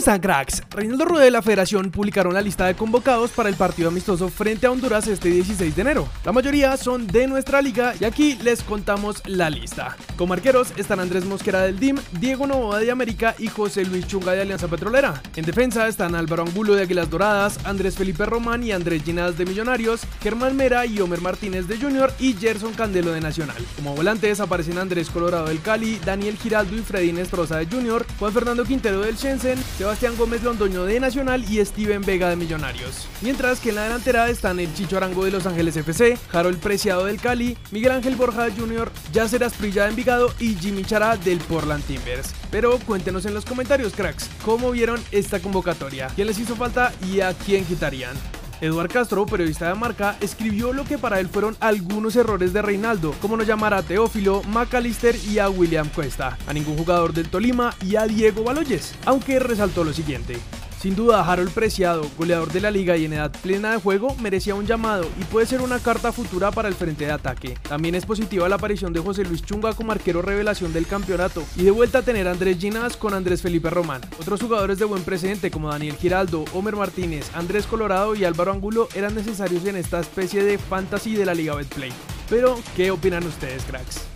están cracks? Reinaldo Rueda de la Federación publicaron la lista de convocados para el partido amistoso frente a Honduras este 16 de enero. La mayoría son de nuestra liga y aquí les contamos la lista. Como arqueros están Andrés Mosquera del DIM, Diego Novoa de América y José Luis Chunga de Alianza Petrolera. En defensa están Álvaro Angulo de Águilas Doradas, Andrés Felipe Román y Andrés Ginás de Millonarios, Germán Mera y Homer Martínez de Junior y Gerson Candelo de Nacional. Como volantes aparecen Andrés Colorado del Cali, Daniel Giraldo y Freddy Nestroza de Junior, Juan Fernando Quintero del Shenzhen, Gómez Londoño de Nacional y Steven Vega de Millonarios. Mientras que en la delantera están el Chicho Arango de Los Ángeles FC, Harold Preciado del Cali, Miguel Ángel Borja Jr., Yacer Asprilla de Envigado y Jimmy Chara del Portland Timbers. Pero cuéntenos en los comentarios, cracks, cómo vieron esta convocatoria, quién les hizo falta y a quién quitarían. Eduard Castro, periodista de marca, escribió lo que para él fueron algunos errores de Reinaldo, como no llamar a Teófilo, Macalister y a William Cuesta, a ningún jugador del Tolima y a Diego Baloyes, aunque resaltó lo siguiente. Sin duda, Harold Preciado, goleador de la liga y en edad plena de juego, merecía un llamado y puede ser una carta futura para el frente de ataque. También es positiva la aparición de José Luis Chunga como arquero revelación del campeonato y de vuelta a tener Andrés Ginas con Andrés Felipe Román. Otros jugadores de buen presente como Daniel Giraldo, Homer Martínez, Andrés Colorado y Álvaro Angulo eran necesarios en esta especie de fantasy de la Liga Betplay. Pero, ¿qué opinan ustedes, cracks?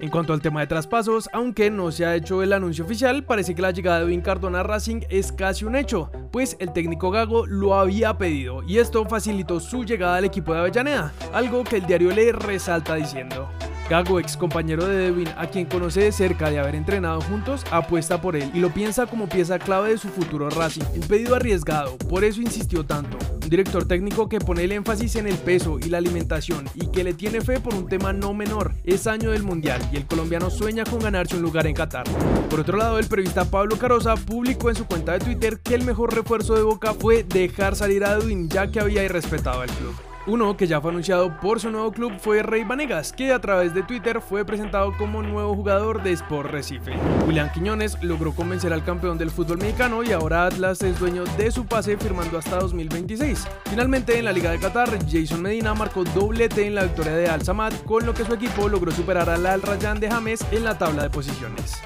En cuanto al tema de traspasos, aunque no se ha hecho el anuncio oficial, parece que la llegada de Edwin Cardona a Racing es casi un hecho, pues el técnico Gago lo había pedido y esto facilitó su llegada al equipo de Avellaneda, algo que el diario le resalta diciendo. Gago, ex compañero de Devin, a quien conoce de cerca de haber entrenado juntos, apuesta por él y lo piensa como pieza clave de su futuro Racing. Un pedido arriesgado, por eso insistió tanto. Director técnico que pone el énfasis en el peso y la alimentación y que le tiene fe por un tema no menor. Es año del Mundial y el colombiano sueña con ganarse un lugar en Qatar. Por otro lado, el periodista Pablo Carosa publicó en su cuenta de Twitter que el mejor refuerzo de Boca fue dejar salir a Edwin ya que había irrespetado al club. Uno que ya fue anunciado por su nuevo club fue Rey Vanegas, que a través de Twitter fue presentado como nuevo jugador de Sport Recife. Julián Quiñones logró convencer al campeón del fútbol mexicano y ahora Atlas es dueño de su pase firmando hasta 2026. Finalmente en la Liga de Qatar, Jason Medina marcó doblete en la victoria de Al Samad, con lo que su equipo logró superar al Al Rayyan de James en la tabla de posiciones.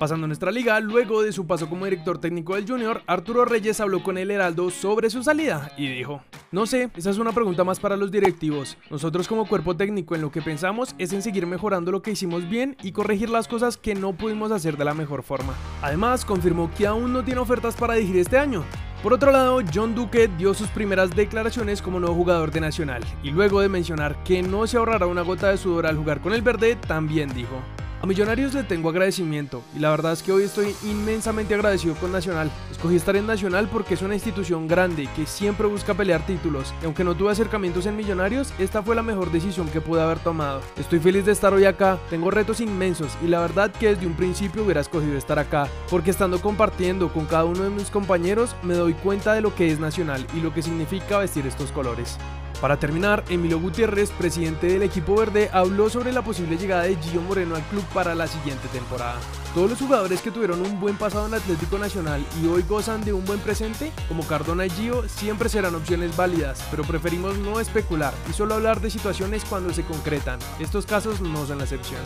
Pasando a nuestra liga, luego de su paso como director técnico del Junior, Arturo Reyes habló con el Heraldo sobre su salida y dijo, no sé, esa es una pregunta más para los directivos. Nosotros como cuerpo técnico en lo que pensamos es en seguir mejorando lo que hicimos bien y corregir las cosas que no pudimos hacer de la mejor forma. Además, confirmó que aún no tiene ofertas para dirigir este año, por otro lado, John Duque dio sus primeras declaraciones como nuevo jugador de Nacional y luego de mencionar que no se ahorrará una gota de sudor al jugar con el verde, también dijo, a Millonarios le tengo agradecimiento y la verdad es que hoy estoy inmensamente agradecido con Nacional. Escogí estar en Nacional porque es una institución grande que siempre busca pelear títulos y aunque no tuve acercamientos en Millonarios, esta fue la mejor decisión que pude haber tomado. Estoy feliz de estar hoy acá, tengo retos inmensos y la verdad que desde un principio hubiera escogido estar acá porque estando compartiendo con cada uno de mis compañeros me doy cuenta de lo que es Nacional y lo que significa vestir estos colores. Para terminar, Emilio Gutiérrez, presidente del equipo verde, habló sobre la posible llegada de Gio Moreno al club para la siguiente temporada. Todos los jugadores que tuvieron un buen pasado en Atlético Nacional y hoy gozan de un buen presente, como Cardona y Gio, siempre serán opciones válidas, pero preferimos no especular y solo hablar de situaciones cuando se concretan. Estos casos no son la excepción.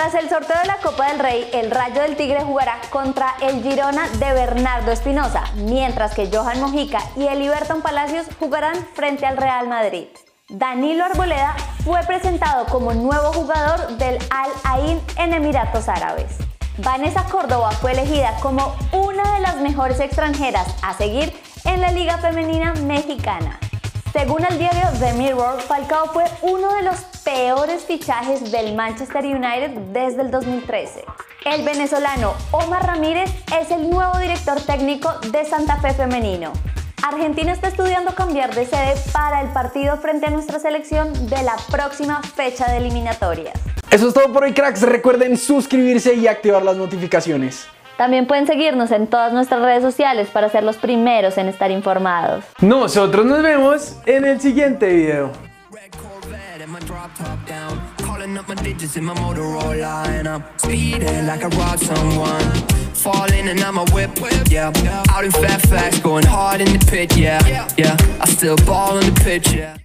Tras el sorteo de la Copa del Rey, el Rayo del Tigre jugará contra el Girona de Bernardo Espinosa, mientras que Johan Mojica y el Iberton Palacios jugarán frente al Real Madrid. Danilo Arboleda fue presentado como nuevo jugador del Al Ain en Emiratos Árabes. Vanessa Córdoba fue elegida como una de las mejores extranjeras a seguir en la Liga Femenina Mexicana. Según el diario The Mirror, Falcao fue uno de los peores fichajes del Manchester United desde el 2013. El venezolano Omar Ramírez es el nuevo director técnico de Santa Fe Femenino. Argentina está estudiando cambiar de sede para el partido frente a nuestra selección de la próxima fecha de eliminatorias. Eso es todo por hoy, cracks. Recuerden suscribirse y activar las notificaciones. También pueden seguirnos en todas nuestras redes sociales para ser los primeros en estar informados. Nosotros nos vemos en el siguiente video. my drop top down. Calling up my digits in my Motorola. And I'm speeding like I robbed someone. Falling and I'm a whip, whip, yeah. Out in Fairfax, going hard in the pit, yeah. Yeah, I still ball on the pitch, yeah.